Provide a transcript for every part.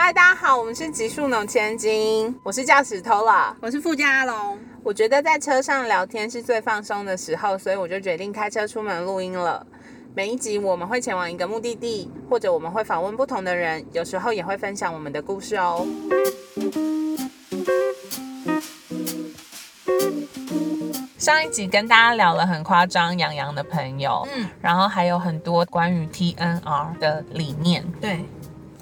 嗨，大家好，我们是极速农千金，我是驾驶 Tola，我是富家阿龙。我觉得在车上聊天是最放松的时候，所以我就决定开车出门录音了。每一集我们会前往一个目的地，或者我们会访问不同的人，有时候也会分享我们的故事哦。上一集跟大家聊了很夸张杨洋的朋友，嗯，然后还有很多关于 TNR 的理念，对。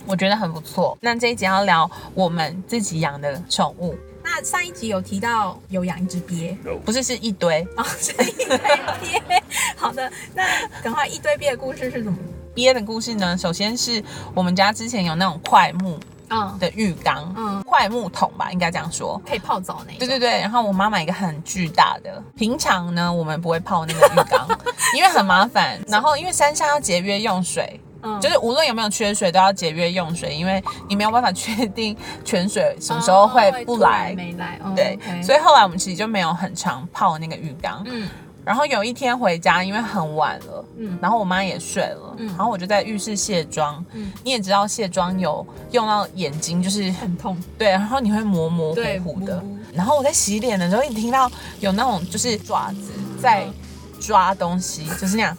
我觉得很不错。那这一集要聊我们自己养的宠物，那上一集有提到有养一只鳖，不是是一堆哦，是一堆鳖。好的，那赶快一堆鳖的故事是什么？鳖的故事呢？首先是我们家之前有那种快木嗯，的浴缸，嗯快木桶吧，应该这样说。可以泡澡那一种。对对对，然后我妈买一个很巨大的。平常呢，我们不会泡那个浴缸，因为很麻烦。然后因为山上要节约用水，嗯就是无论有没有缺水，都要节约用水，因为你没有办法确定泉水什么时候会不来。没来。哦对所以后来我们其实就没有很常泡那个浴缸。嗯然后有一天回家，因为很晚了，嗯然后我妈也睡了，嗯然后我就在浴室卸妆。嗯，你也知道卸妆有用到眼睛，就是很痛。对，然后你会模模糊糊的。然后我在洗脸的时候，一听到有那种就是爪子在抓东西，就是那样，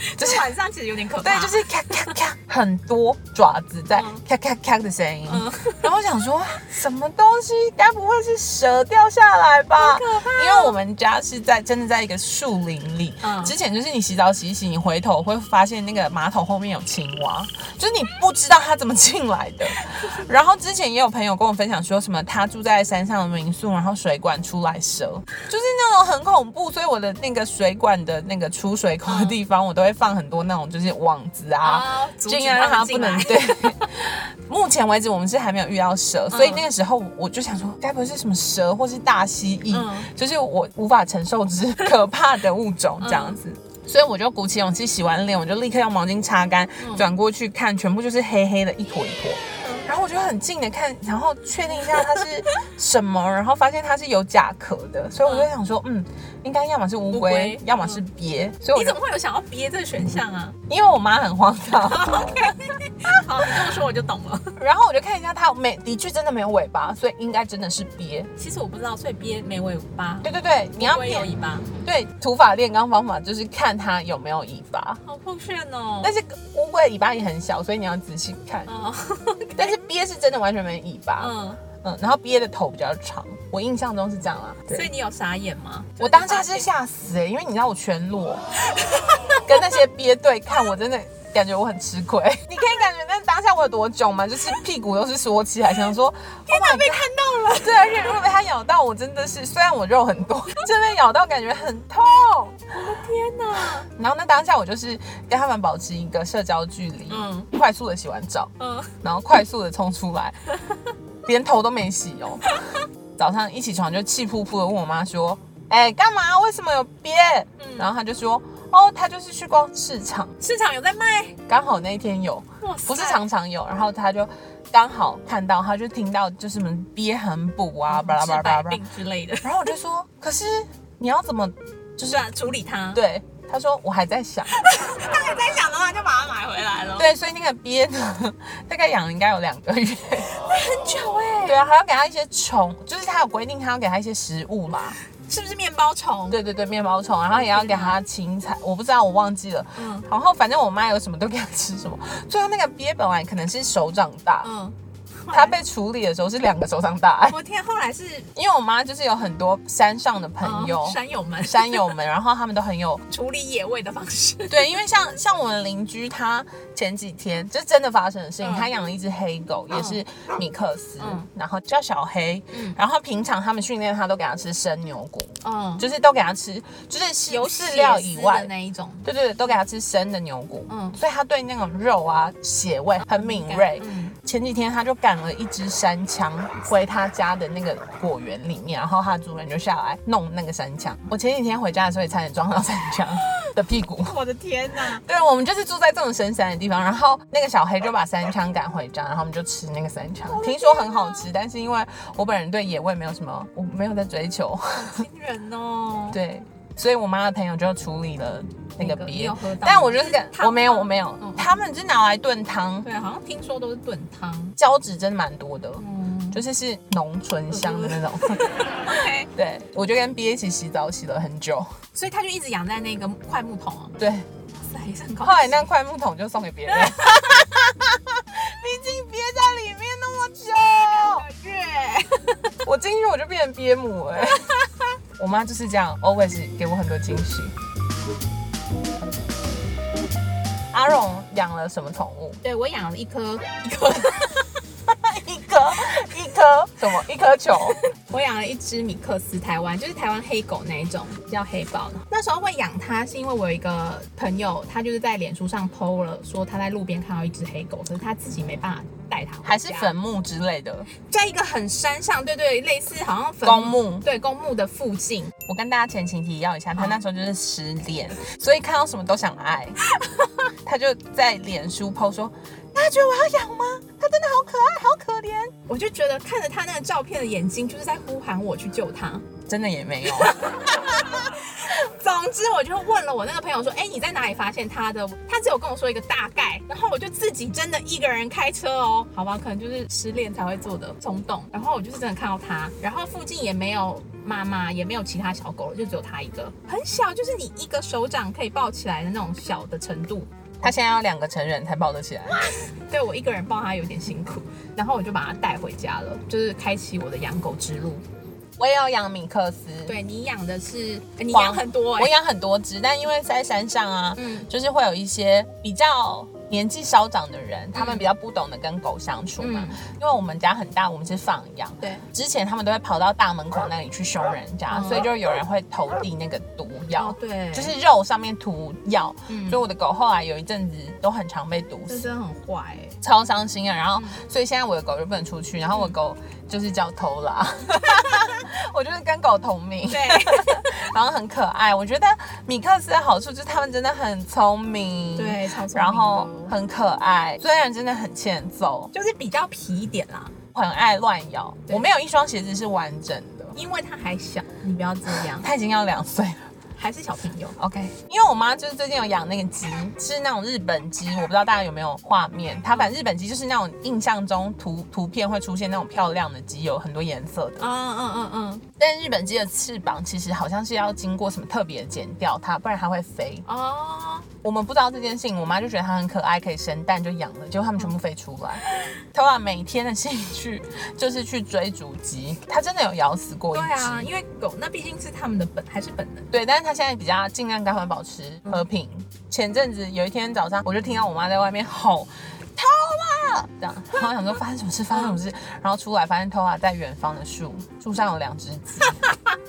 就是晚上其实有点可怕。对，就是咔咔咔，很多爪子在嗯咔咔咔的声音。嗯 然后我想说，什么东西？该不会是蛇掉下来吧？可怕因为我们家是在真的在一个树林里。嗯之前就是你洗澡洗一洗，你回头会发现那个马桶后面有青蛙，就是你不知道它怎么进来的。然后之前也有朋友跟我分享说什么，他住在山上的民宿，然后水管出来蛇，就是那种很恐怖。所以我的那个水管的那个出水口的地方，我都会放很多那种就是网子啊，尽量让它不能对。目前为止，我们是还没有遇到蛇，所以那个时候我就想说，该不会是什么蛇或是大蜥蜴，嗯就是我无法承受之可怕的物种这样子。所以我就鼓起勇气洗完脸，我就立刻用毛巾擦干，转过去看，全部就是黑黑的一坨一坨。就很近的看，然后确定一下它是什么，然后发现它是有甲壳的，所以我就想说，嗯，应该要么是乌龟乌龟，要么是鳖。所以我你怎么会有想要鳖这个选项啊？因为我妈很荒唐，好，你这么说我就懂了。然后我就看一下它没，的确真的没有尾巴，所以应该真的是鳖。其实我不知道，所以鳖没尾巴，对对对，你要有尾巴，对土法炼钢方法就是看它有没有尾巴，好酷炫哦。但是乌龟的尾巴也很小，所以你要仔细看。哦，但是鳖是真的完全没尾巴，嗯，嗯，然后憋的头比较长，我印象中是这样啦。所以，你有傻眼吗？我当下是吓死哎、因为你知道我全裸，跟那些鳖对看，我真的。感觉我很吃亏，你可以感觉那当下我有多囧吗？就是屁股都是缩起来，想说天哪，被看到了。对，而且如果被它咬到，我真的是虽然我肉很多，真 被咬到感觉很痛。我的天哪！然后那当下我就是跟他们保持一个社交距离，嗯快速的洗完澡，嗯，然后快速的冲出来，连头都没洗哦。早上一起床就气扑扑的问我妈说：“哎、干嘛？为什么有鳖？”然后她就说：“哦，他就是去逛市场，市场有在卖，刚好那一天有，不是常常有。”然后他就刚好看到，他就听到就是什么鳖很补啊，巴拉巴拉巴拉。之类的，然后我就说：“可是你要怎么？”就是啊，处理它。对，他说：“我还在想。”他还在想的话，就把它买回来了。对，所以那个鳖呢，大概养了应该有两个月。很久哎，对啊，还要给他一些虫，就是他有规定，他要给他一些食物啦。是不是面包虫？对对对，面包虫，然后也要给它青菜，我不知道，我忘记了。嗯然后反正我妈有什么都给它吃什么。最后那个鳖本来可能是手掌大，嗯，它被处理的时候是两个手掌大。我天，后来是因为我妈就是有很多山上的朋友、嗯山友们山友们，然后他们都很有 处理野味的方式。对，因为像像我的邻居，他前几天这真的发生的事情，嗯他养了一只黑狗，也是米克斯，嗯然后叫小黑，嗯然后平常他们训练他都给他吃生牛骨，嗯，就是都给他吃，就是有饲料以外的。那一种。对对对，都给他吃生的牛骨，嗯所以他对那种肉啊、血味很敏锐。嗯前几天他就赶了一只山枪回他家的那个果园里面，然后他的主人就下来弄那个山枪。我前几天回家的时候也差点撞到山枪 的屁股。我的天哪！对，我们就是住在这种深山的地方，然后那个小黑就把山枪赶回家，然后我们就吃那个山枪，听说很好吃，但是因为我本人对野味没有什么，我没有在追求，惊人哦。对。所以我妈的朋友就处理了那个鳖？但我就是跟我没有我没有。嗯，他们就拿来炖汤，对，好像听说都是炖汤。胶质真的蛮多的，嗯，就是是浓醇香的那种。OK，对，我就跟鳖一起洗澡，洗了很久。所以他就一直养在那个块木桶哦。对，后来兴那块木桶就送给别人，毕竟鳖在里面那么久，月，我进去我就变成鳖母哎、我妈就是这样，always 给我很多惊喜。阿荣养了什么宠物？对我养了一颗一颗，一颗一颗什么？一颗球？我养了一只米克斯台湾，就是台湾黑狗那一种，叫黑豹。那时候会养它，是因为我有一个朋友，他就是在脸书上 PO 了，说他在路边看到一只黑狗，可是他自己没办法带它还是坟墓之类的？在一个很山上，对对，类似好像坟公墓对公墓的附近。我跟大家前情提要一下，他那时候就是失恋，所以看到什么都想爱。他就在脸书 PO 说：“大家觉得我要养吗？他真的好可爱，好可怜。我就觉得看着他那个照片的眼睛，就是在呼喊我去救他。”真的也没有，总之，我就问了我那个朋友说：“哎、你在哪里发现他的？”他只有跟我说一个大概，然后我就自己真的一个人开车哦，好吧，可能就是失恋才会做的冲动。然后我就是真的看到他，然后附近也没有妈妈，也没有其他小狗了，就只有他一个，很小，就是你一个手掌可以抱起来的那种小的程度。他现在要两个成人才抱得起来。对我一个人抱他有点辛苦，然后我就把他带回家了，就是开启我的养狗之路。我也要养米克斯，对你养的是，呃你养很多哎、我养很多只，但因为在山上啊，嗯就是会有一些比较年纪稍长的人，他们比较不懂得跟狗相处嘛。嗯。因为我们家很大，我们是放养，对，之前他们都会跑到大门口那里去凶人家，哦所以就有人会投递那个毒药，哦对，就是肉上面涂药。嗯。所以我的狗后来有一阵子都很常被毒死，这真的很坏哎、超伤心啊。然后，嗯所以现在我的狗就不能出去，然后我的狗就是叫偷拉，我就是跟狗同名，对。然后很可爱。我觉得米克斯的好处就是它们真的很聪明，对，超聪明然后很可爱，虽然真的很欠揍，就是比较皮一点啦，很爱乱咬。我没有一双鞋子是完整的，因为它还小，你不要这样，它已经要两岁了。还是小朋友。OK，因为我妈就是最近有养那个鸡，是那种日本鸡，我不知道大家有没有画面。它反正日本鸡就是那种印象中图图片会出现那种漂亮的鸡，有很多颜色的。嗯嗯嗯嗯，但日本鸡的翅膀其实好像是要经过什么特别的剪掉它，不然它会飞。哦，我们不知道这件事情，我妈就觉得它很可爱，可以生蛋，就养了。结果它们全部飞出来。头啊，每天的兴趣就是去追逐鸡，它真的有咬死过一只。对啊，因为狗那毕竟是他们的本，还是本能。对，但是它现在比较尽量跟他们保持和平。前阵子有一天早上，我就听到我妈在外面吼“偷啊”这样，然后想说发生什么事，发生什么事，然后出来发现偷啊在远方的树，树上有两只鸡。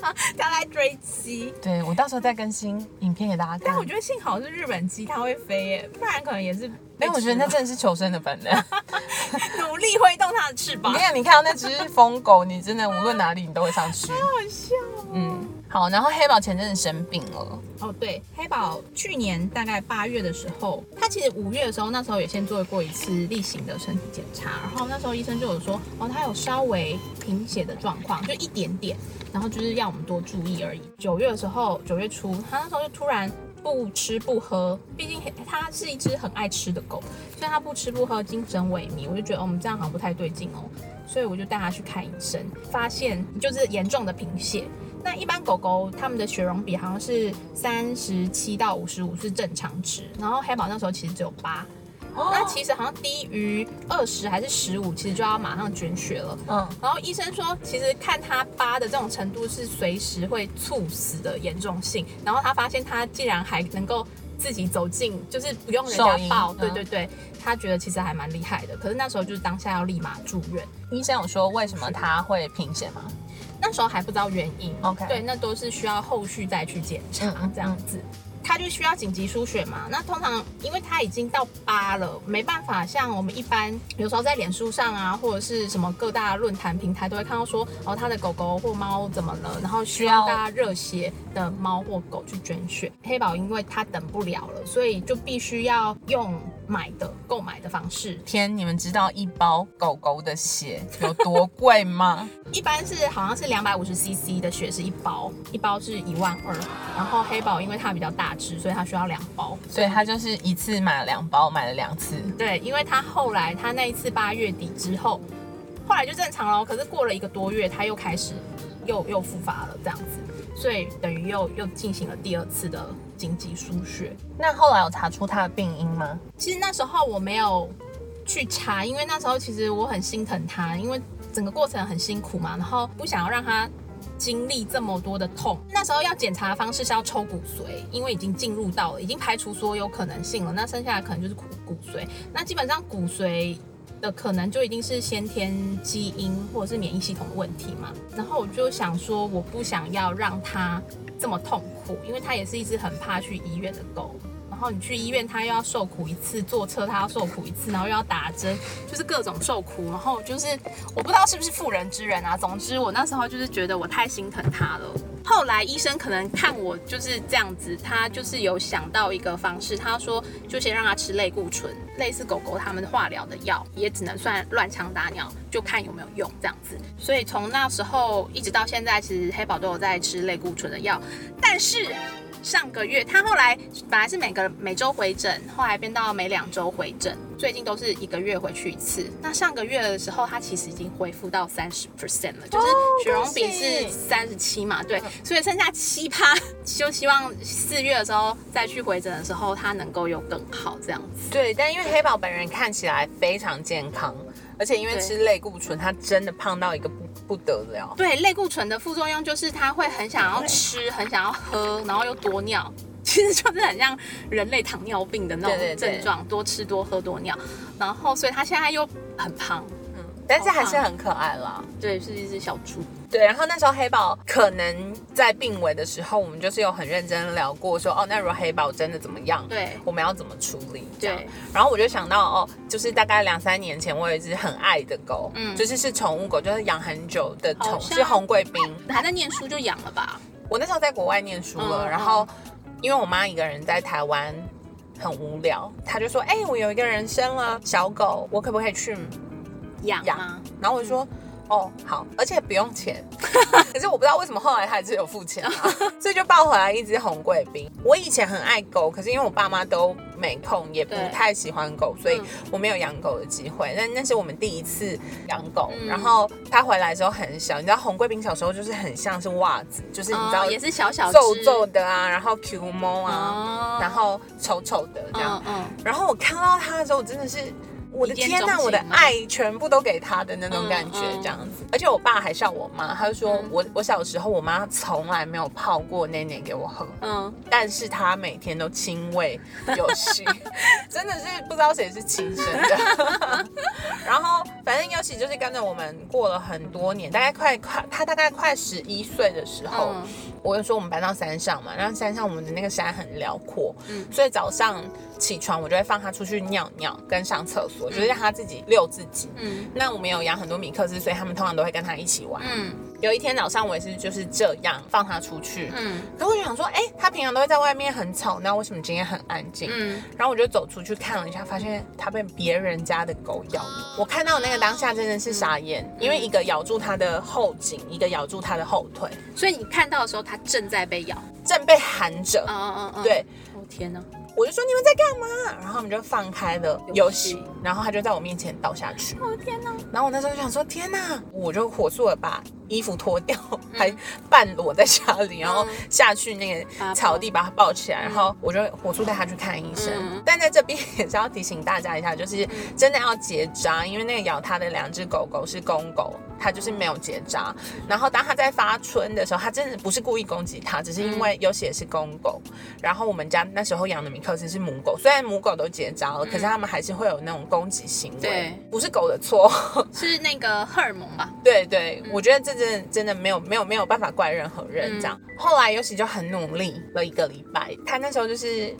他在追鸡，对我到时候再更新影片给大家看但我。觉得幸好是日本鸡，它会飞耶，不然可能也是。哎，我觉得那真的是求生的本能。努力挥动它的翅膀你，看，你看到那只疯狗，你真的无论哪里你都会上去。好笑哦。嗯，好，然后黑宝前阵子生病了，哦，对，黑宝去年大概八月的时候，他其实五月的时候，那时候也先做过一次例行的身体检查，然后那时候医生就有说，哦，他有稍微贫血的状况，就一点点，然后就是要我们多注意而已。九月的时候，九月初，他那时候就突然。不吃不喝，毕竟他是一只很爱吃的狗，所以它不吃不喝，精神萎靡，我就觉得、哦、我们这样好像不太对劲哦，所以我就带它去看医生，发现就是严重的贫血。那一般狗狗它们的血容比好像是三十七到五十五是正常值，然后黑宝那时候其实只有八、那其实好像低于二十还是十五，其实就要马上捐血了。嗯，然后医生说，其实看他八的这种程度是随时会猝死的严重性。然后他发现他竟然还能够自己走进，就是不用人家抱，嗯对对对，他觉得其实还蛮厉害的。可是那时候就是当下要立马住院，医生有说为什么他会贫血吗？那时候还不知道原因。OK 对，那都是需要后续再去检查这样子。他就需要紧急输血嘛？那通常因为他已经到八了，没办法像我们一般有时候在脸书上啊，或者是什么各大论坛平台都会看到说，哦，他的狗狗或猫怎么了，然后需要需要大家热血的猫或狗去捐血。黑宝因为他等不了了，所以就必须要用买的购买的方式。天，你们知道一包狗狗的血有多贵吗？一般是好像是两百五十 CC 的血是一包，一包是一万二。然后黑宝因为它比较大只，所以它需要两包。所以它就是一次买了两包，买了两次。对，因为它后来它那一次八月底之后，后来就正常了。可是过了一个多月，它又开始又又复发了这样子，所以等于又又进行了第二次的紧急输血。那后来有查出他的病因吗？其实那时候我没有去查，因为那时候其实我很心疼他，因为整个过程很辛苦嘛，然后不想要让他经历这么多的痛。那时候要检查的方式是要抽骨髓，因为已经进入到了，已经排除所有可能性了。那剩下的可能就是骨骨髓。那基本上骨髓的可能就一定是先天基因或者是免疫系统的问题嘛。然后我就想说，我不想要让他这么痛苦，因为它也是一只很怕去医院的狗。然后你去医院，他又要受苦一次；坐车他要受苦一次，然后又要打针，就是各种受苦。然后就是我不知道是不是妇人之仁啊。总之我那时候就是觉得我太心疼他了。后来医生可能看我就是这样子，他就是有想到一个方式，他说就先让他吃类固醇，类似狗狗他们化疗的药，也只能算乱枪打鸟，就看有没有用这样子。所以从那时候一直到现在，其实黑宝都有在吃类固醇的药，但是。上个月他后来本来是每个每周回诊，后来变到每两周回诊，最近都是一个月回去一次。那上个月的时候，他其实已经恢复到三十 percent 了，就是血容比是三十七嘛，对，所以剩下七趴，就希望四月的时候再去回诊的时候，他能够有更好这样子。对，但因为黑宝本人看起来非常健康，而且因为吃类固醇，他真的胖到一个不不得了。对，类固醇的副作用就是他会很想要吃，很想要喝，然后又多尿，其实就是很像人类糖尿病的那种对对对。症状，多吃多喝多尿，然后所以他现在又很胖，嗯，但是还是很可爱啦。对，是一只小猪。对，然后那时候黑宝可能在病危的时候，我们就是有很认真聊过说，哦，那如果黑宝真的怎么样，对我们要怎么处理？这样对，然后我就想到，哦，就是大概两三年前，我有一只很爱的狗，嗯就是是宠物狗，就是养很久的宠，是红贵宾。还在念书就养了吧？我那时候在国外念书了，嗯然后因为我妈一个人在台湾很无聊，她就说，哎、我有一个人生了小狗，我可不可以去养养吗？然后我就说。哦，好，而且不用钱，可是我不知道为什么后来他还是有付钱、啊，所以就抱回来一只红贵宾。我以前很爱狗，可是因为我爸妈都没空，也不太喜欢狗，所以嗯我没有养狗的机会。那那是我们第一次养狗，嗯然后他回来的时候很小，你知道红贵宾小时候就是很像是袜子，就是你知道、哦也是小小皱只皱的啊，然后 Q 毛啊，哦然后丑丑的这样。嗯嗯，然后我看到他的时候，我真的是。我的天呐，我的爱全部都给他的那种感觉这样子。而且我爸还笑我妈，他就说嗯。我我小时候我妈从来没有泡过奶奶给我喝，嗯，但是她每天都亲喂 有戏，真的是不知道谁是亲生的。然后反正尤其就是跟着我们过了很多年，大概快快他大概快十一岁的时候，嗯。我就说我们搬到山上嘛，然后山上我们的那个山很辽阔，嗯。所以早上起床我就会放他出去尿尿跟上厕所，就是让他自己遛自己。嗯那我们有养很多米克斯，所以他们通常都会跟他一起玩。嗯有一天早上我也是就是这样放他出去，嗯可我就想说，哎、他平常都会在外面很吵那，为什么今天很安静？嗯，然后我就走出去看了一下，发现他被别人家的狗咬了。我看到那个当下真的是傻眼，因为一个咬住他的后颈，一个咬住他的后腿，所以你看到的时候，它正在被咬。正被含着。嗯嗯嗯，对，哦天哪，我就说你们在干嘛？然后他们就放开了游游戏戏，然后他就在我面前倒下去。哦天哪，然后我那时候就想说，天哪！我就火速的把衣服脱掉，还半裸在家里，然后下去那个草地把他抱起来，然后我就火速带他去看医生。嗯但在这边也是要提醒大家一下，就是真的要结扎，因为那个咬他的两只狗狗是公狗，它就是没有结扎。然后当它在发春的时候，它真的不是故意攻击它，只是因为尤其也是公狗。然后我们家那时候养的米克斯是母狗，虽然母狗都结扎了，可是它们还是会有那种攻击行为对，不是狗的错。是那个荷尔蒙吧？对对，我觉得这真的真的没有没有没有办法怪任何人这样。后来尤其就很努力了一个礼拜，他那时候就是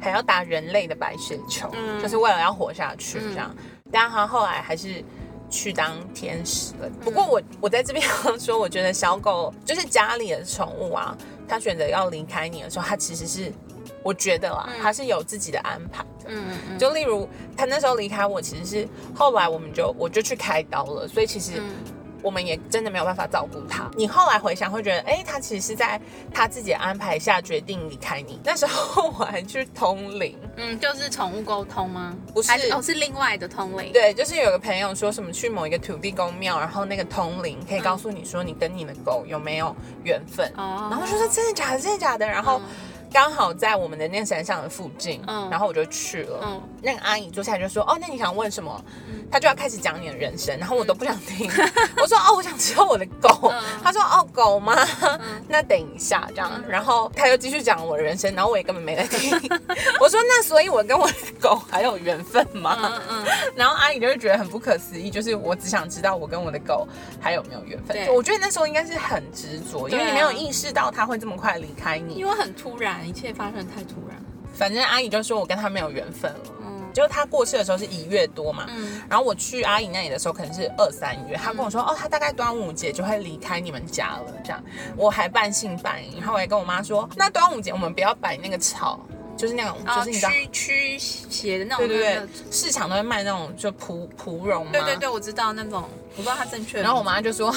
还要打人类的白血球，嗯就是为了要活下去这样。但他后来还是。去当天使了。不过我我在这边 要说，我觉得小狗就是家里的宠物啊，它选择要离开你的时候，它其实是我觉得啦，嗯它是有自己的安排的。的。嗯嗯，就例如他那时候离开我，其实是后来我们就我就去开刀了，所以其实嗯我们也真的没有办法照顾他。你后来回想会觉得，哎，他其实是在他自己的安排下决定离开你。那时候我还去通灵，嗯，就是宠物沟通吗？不是还哦，是另外的通灵。对，就是有个朋友说什么去某一个土地公庙，然后那个通灵可以告诉你说你跟你的狗有没有缘分。哦，然后就说真的假的，真的假的，然后刚好在我们的那个山上的附近，嗯然后我就去了。嗯那个阿姨坐下来就说：“哦，那你想问什么？”她就要开始讲你的人生，然后我都不想听。我说：“哦，我想知道我的狗。嗯她说：“哦，狗吗？那等一下这样。”然后她又继续讲我的人生，然后我也根本没在听。我说：“那所以我跟我的狗还有缘分吗？”嗯嗯，然后阿姨就会觉得很不可思议，就是我只想知道我跟我的狗还有没有缘分。对我觉得那时候应该是很执着，因为你没有意识到它会这么快离开你因。为很突然，一切发生得太突然。反正阿姨就说我跟他没有缘分了。嗯就是他过世的时候是一月多嘛，嗯然后我去阿姨那里的时候可能是二三月，他跟我说哦，他大概端午节就会离开你们家了，这样我还半信半疑，然后我还跟我妈说，那端午节我们不要摆那个草，就是那种，就是你知道，驱驱邪的那种，对对对，市场都会卖那种就蒲蒲蓉嘛，对对对，我知道那种，我不知道它正确。然后我妈就说：“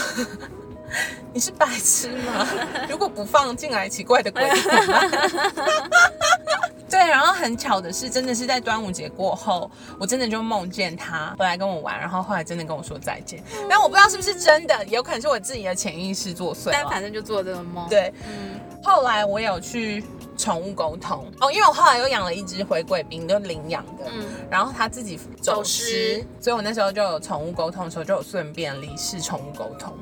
你是白痴吗？如果不放进来奇怪的鬼怎么办？” 对，然后很巧的是，真的是在端午节过后，我真的就梦见他回来跟我玩，然后后来真的跟我说再见。但我不知道是不是真的，有可能是我自己的潜意识作祟。但反正就做这个梦。，对，嗯后来我有去宠物沟通哦，因为我后来又养了一只灰贵宾，就领养的。嗯然后他自己走失，所以我那时候就有宠物沟通的时候，就有顺便离世宠物沟通。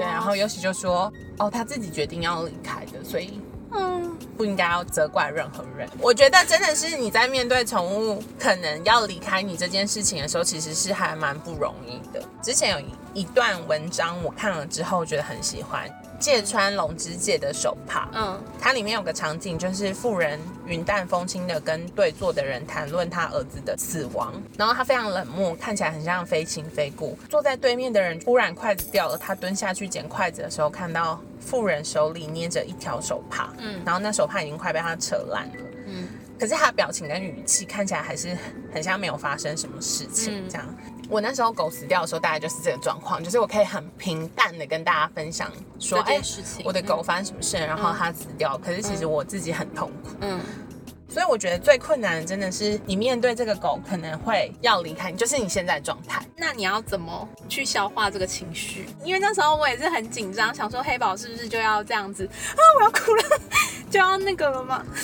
哦，对，然后尤其就说，哦，他自己决定要离开的，所以嗯，不应该要责怪任何人。我觉得真的是你在面对宠物可能要离开你这件事情的时候，其实是还蛮不容易的。之前有一一段文章我看了之后觉得很喜欢，芥川龙之介的手帕。嗯它里面有个场景，就是妇人云淡风轻的跟对坐的人谈论他儿子的死亡，然后他非常冷漠，看起来很像非亲非故。坐在对面的人突然筷子掉了，他蹲下去捡筷子的时候，看到妇人手里捏着一条手帕，嗯然后那手帕已经快被他扯烂了。嗯可是他的表情跟语气看起来还是很像没有发生什么事情嗯这样。我那时候狗死掉的时候，大概就是这个状况，就是我可以很平淡的跟大家分享说，哎事情我的狗发生什么事，然后它死掉，可是其实我自己很痛苦。嗯所以我觉得最困难的真的是你面对这个狗可能会要离开你，就是你现在的状态。那你要怎么去消化这个情绪？因为那时候我也是很紧张，想说黑宝是不是就要这样子啊？我要哭了，就要那个了吗？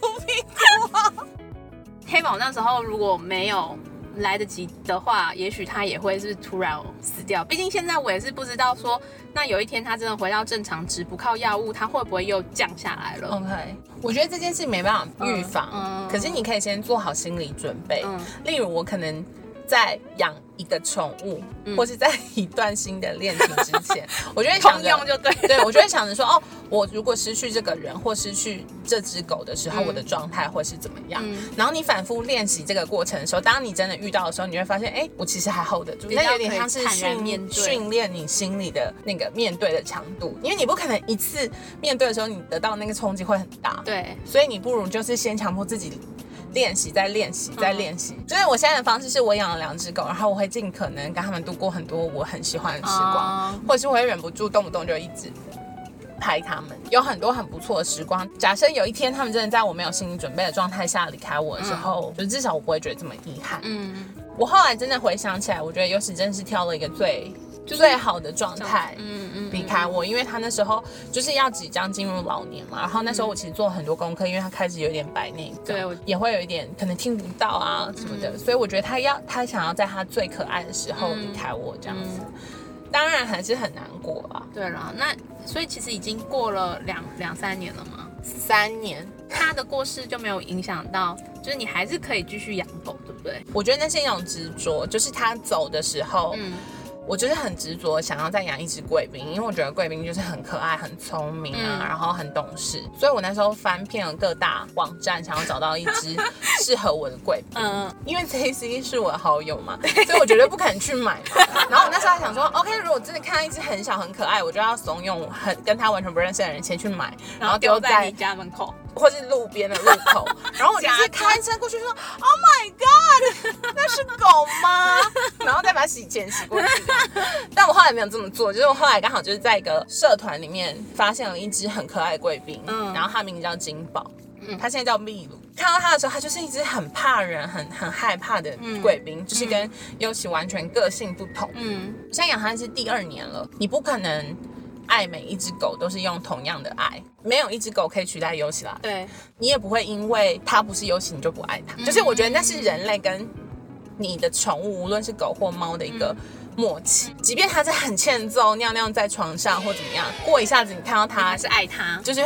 哭屁股！黑宝那时候如果没有来得及的话，也许他也会是突然死掉。毕竟现在我也是不知道说，那有一天他真的回到正常值，不靠药物，他会不会又降下来了？OK，我觉得这件事没办法预防，嗯嗯可是你可以先做好心理准备。嗯例如，我可能在养一个宠物，嗯或是在一段新的恋情之前，我就会想用就对。对，我就会想着说，哦，我如果失去这个人或失去这只狗的时候，嗯我的状态会是怎么样？嗯然后你反复练习这个过程的时候，当你真的遇到的时候，你会发现，哎，我其实还 hold 得住。那有点像是训练训练你心里的那个面对的强度，因为你不可能一次面对的时候，你得到那个冲击会很大。对，所以你不如就是先强迫自己练习，再练习，再嗯练习。就是我现在的方式是我养了两只狗，然后我会尽可能跟他们度过很多我很喜欢的时光，哦或者是我会忍不住动不动就一直。拍他们有很多很不错的时光。假设有一天他们真的在我没有心理准备的状态下离开我的时候，就至少我不会觉得这么遗憾。嗯，我后来真的回想起来，我觉得尤喜真的是挑了一个最、最好的状态。嗯嗯离开我，因为他那时候就是要即将进入老年嘛，然后那时候我其实做很多功课，因为他开始有点白内障，对我也会有一点可能听不到啊什么的，所以我觉得他要他想要在他最可爱的时候离开我这样子，当然还是很难过啊，对了，那所以其实已经过了两两三年了嘛。三年。他的过世就没有影响到，就是你还是可以继续养狗，对不对？我觉得那是一种执着，就是他走的时候，嗯我就是很执着想要再养一只贵宾，因为我觉得贵宾就是很可爱、很聪明啊，嗯然后很懂事，所以我那时候翻遍了各大网站，想要找到一只 适合我的贵宾。嗯因为 J C 是我的好友嘛，所以我绝对不肯去买嘛。然后我那时候还想说，OK，如果真的看到一只很小很可爱，我就要怂恿很跟他完全不认识的人先去买，然后丢在你家门口。或是路边的路口，然后我就是开车过去说，Oh my God，那是狗吗？然后再把洗钱洗过去。但我后来没有这么做，就是我后来刚好就是在一个社团里面发现了一只很可爱的贵宾，嗯然后它名字叫金宝。嗯它现在叫秘鲁。看到它的时候，它就是一只很怕人、很很害怕的贵宾，就是跟尤其完全个性不同。嗯，现在养它是第二年了，你不可能爱每一只狗都是用同样的爱，没有一只狗可以取代尤其啦。对，你也不会因为它不是尤其你就不爱它。就是我觉得那是人类跟你的宠物，无论是狗或猫的一个默契。即便它在很欠揍、尿尿在床上或怎么样，过一下子你看到它是爱它，就是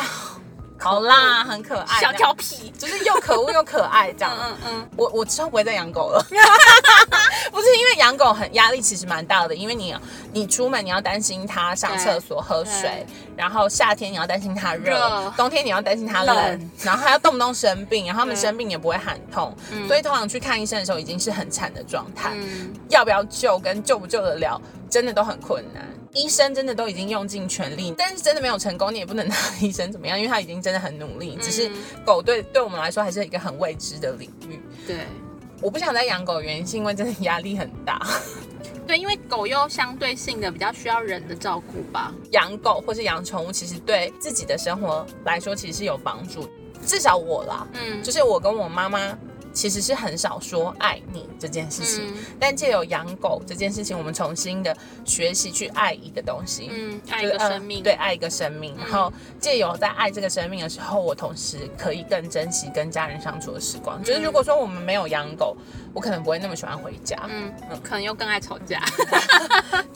好啦，很可爱，小调皮。就是又可恶又可爱这样。嗯嗯我我之后不会再养狗了，不是因为养狗很压力，其实蛮大的，因为你你出门你要担心它上厕所喝水，然后夏天你要担心它热热，冬天你要担心它冷冷，然后还要动不动生病，然后他们生病也不会喊痛，所以通常去看医生的时候已经是很惨的状态，嗯，要不要救跟救不救得了，真的都很困难。医生真的都已经用尽全力，但是真的没有成功，你也不能 拿医生怎么样，因为他已经真的很努力。只是狗对对我们来说还是一个很未知的领域。对我不想再养狗，原因是因为真的压力很大。对，因为狗又相对性的比较需要人的照顾吧。养狗或是养宠物，其实对自己的生活来说其实是有帮助。至少我啦，嗯，就是我跟我妈妈其实是很少说爱你这件事情，嗯但借由养狗这件事情，我们重新的学习去爱一个东西。嗯，爱一个生命。对，爱一个生命，然后借由在爱这个生命的时候，我同时可以更珍惜跟家人相处的时光。就是如果说我们没有养狗，我可能不会那么喜欢回家。嗯，可能又更爱吵架。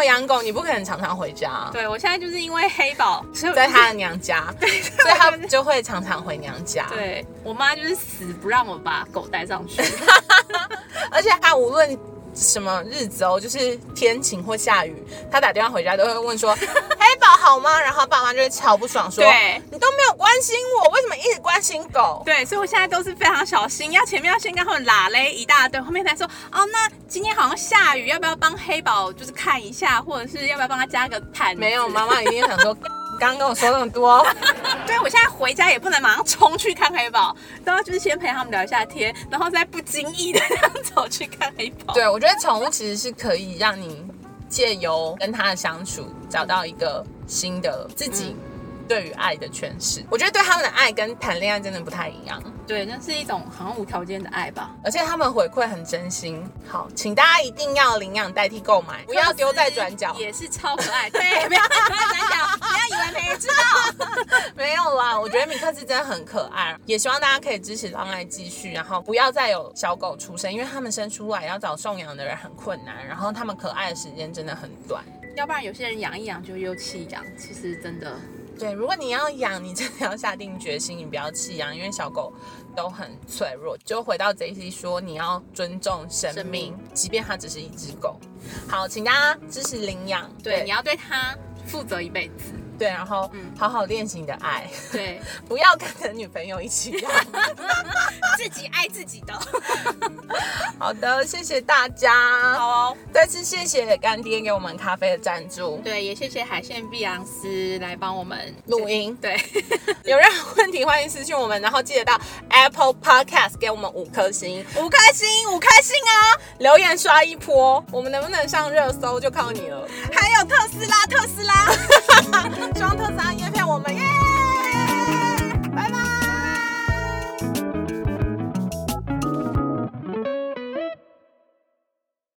有养狗，你不可能常常回家。对我现在就是因因为黑宝，所以我在他的娘家，所以他就会常常回娘家。，对我妈就是死不让我把狗带上去。而且他无论什么日子哦，就是天晴或下雨，他打电话回家都会问说：“ 黑宝好吗？”然后爸妈就会超不爽说：“对你都没有关心我，为什么一直关心狗？”对，所以我现在都是非常小心，要前面要先跟他们拉嘞一大堆，后面才说哦，那今天好像下雨，要不要帮黑宝就是看一下，或者是要不要帮他加个毯？没有，妈妈一定想说，刚刚跟我说那么多，对我现在回家也不能马上冲去看黑宝，都要就是先陪他们聊一下天，然后再不经意的这样走去看黑宝。对我觉得宠物其实是可以让你借由跟它的相处，找到一个新的自己对于爱的诠释。我觉得对他们的爱跟谈恋爱真的不太一样。对，那是一种好像无条件的爱吧。而且他们回馈很真心。好，请大家一定要领养代替购买，不要丢在转角。也是超可爱。对，不要丢在转角，不要以为没人知道。没有啦，我觉得米克斯真的很可爱，也希望大家可以支持让爱继续，然后不要再有小狗出生，因为他们生出来要找送养的人很困难，然后他们可爱的时间真的很短。要不然有些人养一养就又弃养，其实真的对，如果你要养，你真的要下定决心，你不要弃养，因为小狗都很脆弱。就回到 J C 说，你要尊重生生命，命即便它只是一只狗。好，请大家支持领养，对，你要对它负责一辈子。对，然后嗯好好练习你的爱，对，不要跟着女朋友一起养。自己爱自己的。好的，谢谢大家。好哦。再次谢谢干爹给我们咖啡的赞助。对，也谢谢海鲜碧昂斯来帮我们录音对，有任何问题欢迎私信我们，然后记得到 Apple Podcast 给我们五颗星，五颗星，五颗星啊！留言刷一波，我们能不能上热搜就靠你了。还有特斯拉，特斯拉。希望特斯拉约骗我们耶！